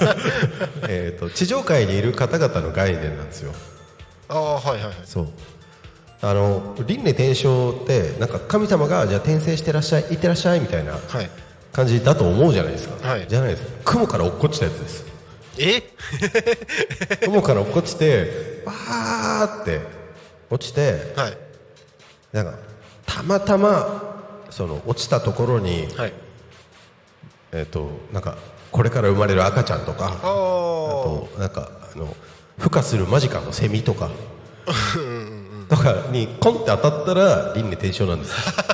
<laughs> えーと地上界にいる方々の概念なんですよ。ああはいはいはい。そう。あの輪廻転生ってなんか神様がじゃあ転生してらっしゃい行ってらっしゃいみたいなはい。感じだと思うじゃないですか、はい。じゃないです。雲から落っこちたやつです。え？<laughs> 雲から落っこちてわーって落ちてはい。なんかたまたまその落ちたところに、はいえっ、となんかこれから生まれる赤ちゃんとかああとなんかあの孵化する間近のセミとかとかにコンって当たったら輪廻転生なんです。よ <laughs>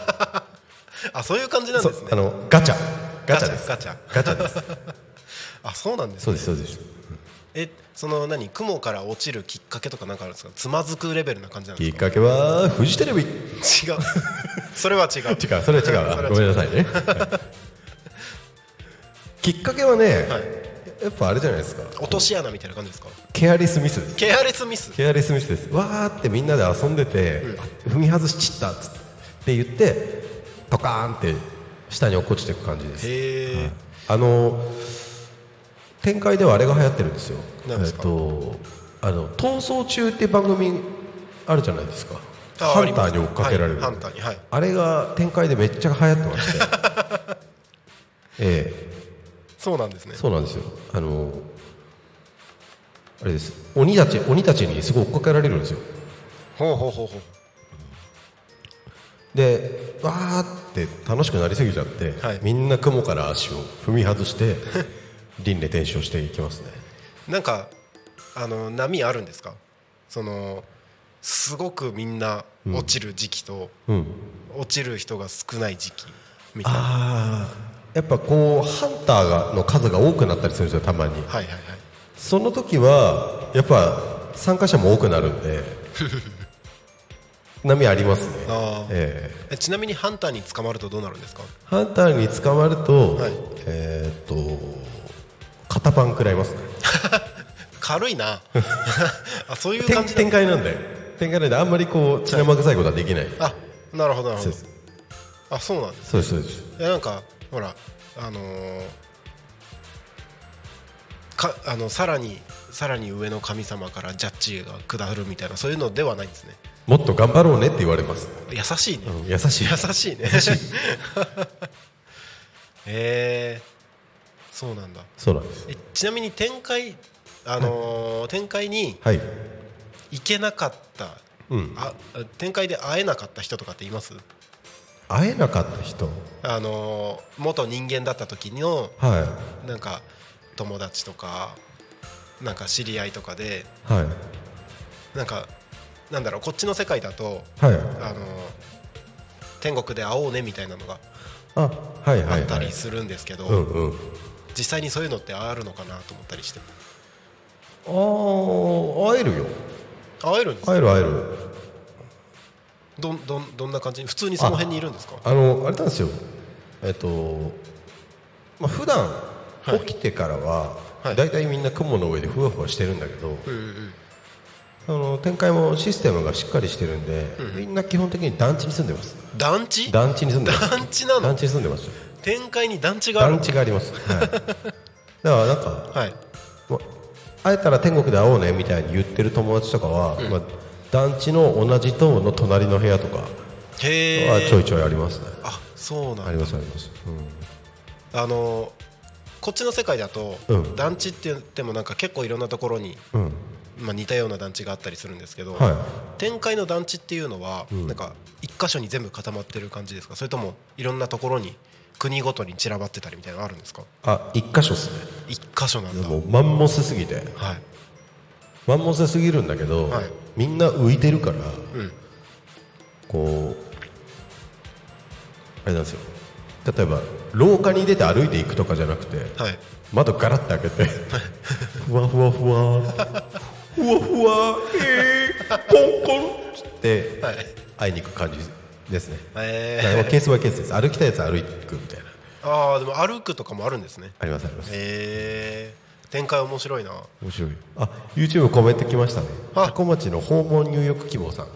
ああそういう感じなんですね。あのガチャ。ガチャです。ガチャガチャ。です。<laughs> あそうなんですそうねですそうです。えその何雲から落ちるきっかけとかなんかあるんですか？つまずくレベルな感じなんですか？きっかけはフジテレビ。違う。それは違う。<laughs> 違うそれは違う。ごめんなさいねきっかけはね、はい。やっぱあれじゃないですか。落とし穴みたいな感じですか？ケアレスミス。ですケアレスミス。ケアレスミスです。わーってみんなで遊んでて、あ踏み外しちったっつって。言ってドカーンって下に落っこちていく感じです。へえあの展開ではあれが流行ってるんですよ。えっとあの逃走中っていう番組あるじゃないですか。あハンターに追っかけられる、はいハンターにはい。あれが展開でめっちゃ流行ってまして。<laughs> ええそうなんですね。そうなんですよ。あのあれです。鬼たち鬼たちにすごい追っかけられるんですよ。ほうほうほうほう。でわーって楽しくなりすぎちゃって、はい。みんな雲から足を踏み外して <laughs> 輪廻転生していきますね。なんかあの波あるんですか？そのすごくみんな落ちる時期と、うん。落ちる人が少ない時期みたいな。ああやっぱこうハンターがの数が多くなったりするんですよたまに。はいはいはい。その時はやっぱ参加者も多くなるんで。<laughs> 波ありますね。ええ。えちなみにハンターに捕まるとどうなるんですか？ハンターに捕まると、はい。えーっと肩パン食らいますね。<laughs> 軽いな。<laughs> あそういう展感じ展開なんで展開なんであんまりこう血生臭いことはできない。あなるほどなるほど。あそうなんです。そうですそうです。なんかほらあのーかあのさらにさらに上の神様からジャッジが下るみたいなそういうのではないんですね。もっと頑張ろうねって言われます、優しいね、うん優しい。優しいね。<laughs> へえそうなんだ。そうなんですえちなみに展開あのー展開にはい。行けなかった、うん。あ展開で会えなかった人とかっています？会えなかった人？あのー元人間だった時のはなんか友達とかなんか知り合いとかでいはい。なんかなんだろうこっちの世界だとはい。あのー天国で会おうねみたいなのがあはいはあいはい。ったりするんですけど、うんうん。実際にそういうのってあるのかなと思ったりして。ああ会えるよ。会えるんですか会える会えるどんどんどんな感じ？普通にその辺にいるんですか？あのあれなんですよ。えっとまあ普段はい。起きてからははい。だいたいみんな雲の上でふわふわしてるんだけど、うんうんあの展開もシステムがしっかりしてるんで、みんな基本的に団地に住んでます。団地？団地に住んでます。団地なの？団地に住んでます。よ展開に団地がある団地があります、はい、だからなんかはい。ま会えたら天国で会おうねみたいに言ってる友達とかは、まあ、団地の同じ棟の隣の部屋とかはちょいちょいありますね、あそうなんだ。ありますあります、あのこっちの世界だと、うん。団地って言ってもなんか結構いろんなところに、うん。うんまあ、似たような団地があったりするんですけど、はい。展開の団地っていうのは、ん。なんか一箇所に全部固まってる感じですか？それともいろんなところに国ごとに散らばってたりみたいなのあるんですか？あ一箇所っすね。一箇所なんだ。もうマンモスすぎて。はい。マンモスすぎるんだけど、はいみんな浮いてるからうん。こうあれなんですよ。例えば廊下に出て歩いていくとかじゃなくて、はい。窓ガラッて開けてふわふわふわふわふわえー、コンコンっつってはい。会いに行く感じですね。えだからケースバイケースです。歩きたいやつは歩くみたいな。ー、ああでも歩くとかもあるんですね。ありますあります。えー、展開面白いな。面白い。あ YouTube コメント来ましたね。あ。タコ町の訪問入浴希望さん。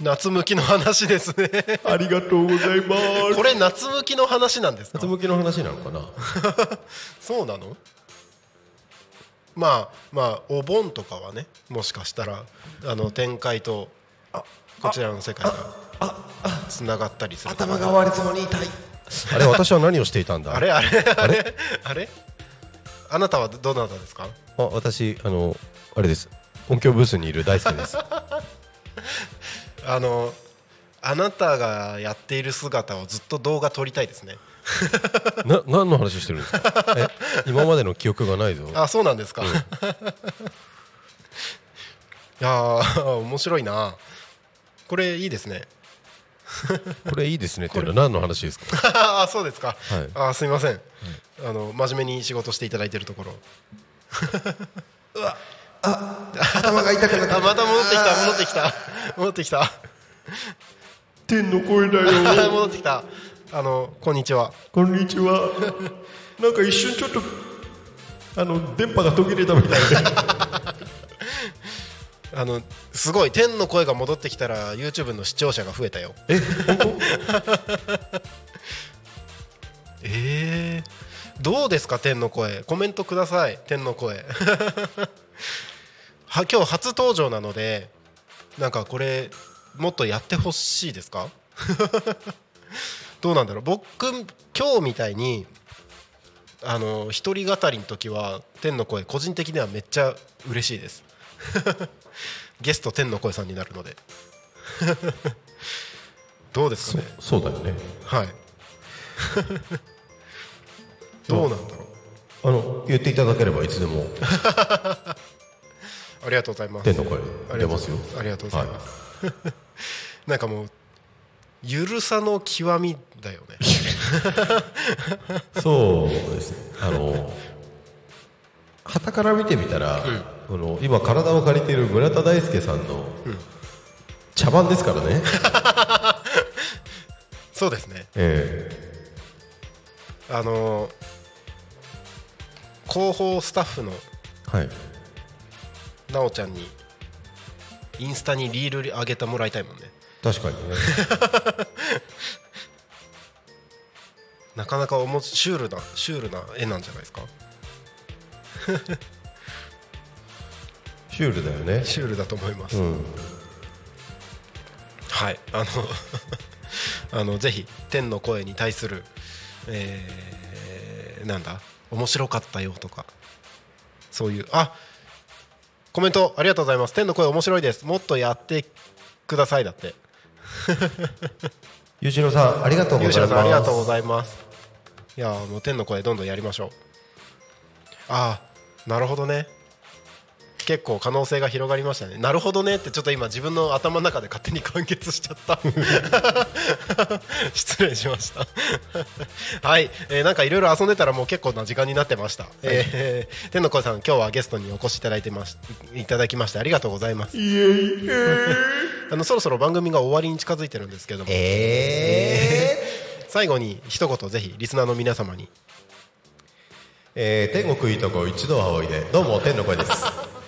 夏向きの話ですね。<laughs> ありがとうございます。これ夏向きの話なんですか？夏向きの話なのかな？<laughs> そうなの？まあまあお盆とかはねもしかしたらあの展開とこちらの世界がつながったりする頭が割れそうに痛い。あれ私は何をしていたんだ？あれあれあれ？あれ？あなたはどなたですか？あ私あのあれです。音響ブースにいる大輔です。<laughs> あのあなたがやっている姿をずっと動画撮りたいですね。<laughs> な何の話してるんですか？<laughs> え今までの記憶がないぞ。あそうなんですか、いやー面白いな。これいいですね <laughs> これいいですねっていうのは何の話ですか？<laughs> あそうですか、はい。あすみません、あの真面目に仕事していただいているところ。<laughs> 頭が痛くなあまた戻ってきた。戻ってきた。戻ってきた。天の声だよ。戻ってきた。あのこんにちは。こんにちは。なんか一瞬ちょっとあの電波が途切れたみたいであのすごい天の声が戻ってきたら YouTube の視聴者が増えたよ。え？<laughs> えー、どうですか天の声？コメントください天の声。<laughs> は今日初登場なのでなんかこれもっとやってほしいですか？<laughs> どうなんだろう。僕今日みたいにあの一人語りの時は天の声個人的にはめっちゃ嬉しいですゲスト天の声さんになるので。<laughs> どうですかね？そうだよね。はい。<laughs> どう？なんだろう？あの言っていただければいつでも。<laughs> ありがとうございます。天の声出ますよ。ありがとうございます、なんかもうゆるさの極みだよね。そうですね。あの旗から見てみたら、この今体を借りている村田大輔さんの茶番ですからね、<laughs> そうですね。えあの広報スタッフのえはい。なおちゃんにインスタにリール上げてもらいたいもんね。確かにね。<laughs> なかなかおもシュールなシュールな絵なんじゃないですか？シュールだよね。シュールだと思います、うん。はい。あの <laughs> あのぜひ天の声に対する、えーなんだ？面白かったよとか。そういうあコメントありがとうございます。天の声面白いです。もっとやってくださいだって。<laughs> ゆうしろさんありがとうございます。ろさんありがとうございます。いやーもう天の声どんどんやりましょう。ああなるほどね結構可能性が広がりましたね。なるほどねってちょっと今自分の頭の中で勝手に完結しちゃった。<laughs> 失礼しました。<laughs> はい、えーなんかいろいろ遊んでたらもう結構な時間になってました、えー天の声さん今日はゲストにお越しいただいてましいただきましてありがとうございます。<laughs> あのそろそろ番組が終わりに近づいてるんですけども。最後に一言ぜひリスナーの皆様に。えー天国いいとこ一度はおいで。どうも天の声です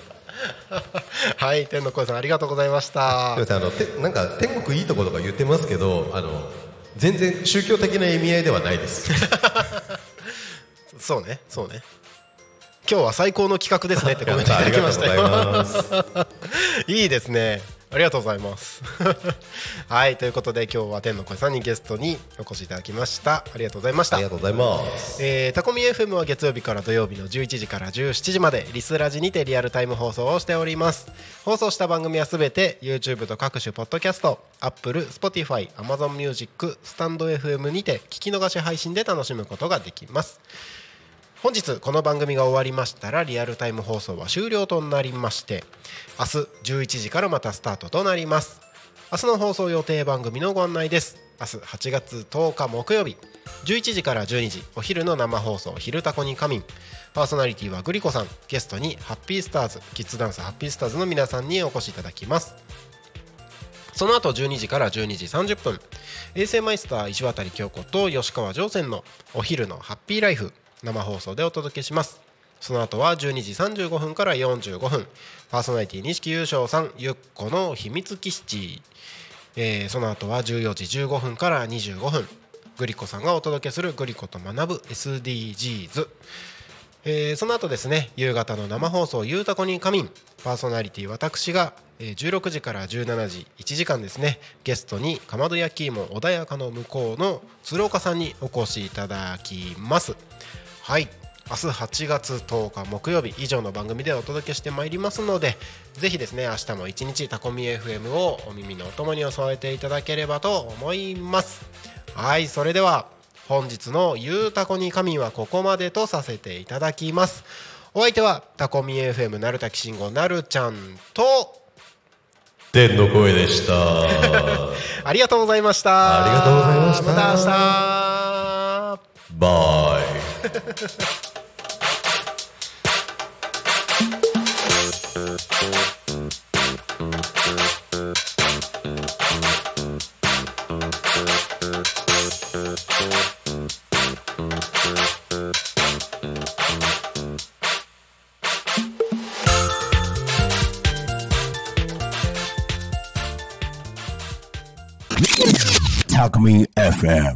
はい天の声さんありがとうございました。あのてなんか天国いいとことか言ってますけどあの全然宗教的な意味合いではないです。<laughs> そうねそうね。今日は最高の企画ですねってコメントいただきました <laughs> いいですねありがとうございます。<laughs> はいということで今日は天の声さんにゲストにお越しいただきました。ありがとうございました。ありがとうございます。えータコミ FM は月曜日から土曜日の11時から17時までリスラジにてリアルタイム放送をしております。放送した番組はすべて YouTube と各種ポッドキャスト Apple、Spotify、Amazon Music、スタンド FM にて聞き逃し配信で楽しむことができます本日この番組が終わりましたらリアルタイム放送は終了となりまして明日11時からまたスタートとなります。明日の放送予定番組のご案内です。明日8月10日木曜日11時から12時お昼の生放送「昼タコに仮眠」パーソナリティはグリコさん。ゲストにハッピースターズキッズダンスハッピースターズの皆さんにお越しいただきます。その後12時から12時30分衛星マイスター石渡京子と吉川上船のお昼のハッピーライフ。生放送でお届けします。その後は12時35分から45分。パーソナリティ錦優勝さんゆっこの秘密基地、えーその後は14時15分から25分。グリコさんがお届けするグリコと学ぶ SDGs えーその後ですね夕方の生放送「ゆうたこに仮眠」パーソナリティ私が、えー16時から17時1時間ですねゲストにかまど焼き芋穏やかの向こうの鶴岡さんにお越しいただきます。はい。明日8月10日木曜日以上の番組でお届けしてまいりますのでぜひですね明日も一日タコミ FM をお耳のお供に添えていただければと思います。はいそれでは本日の「ゆうたこに仮眠」はここまでとさせていただきます。お相手はタコミ FM なるたきしんごなるちゃんと天の声でした。<laughs> ありがとうございました。ありがとうございました。また明日。バイ。Alchemy FM.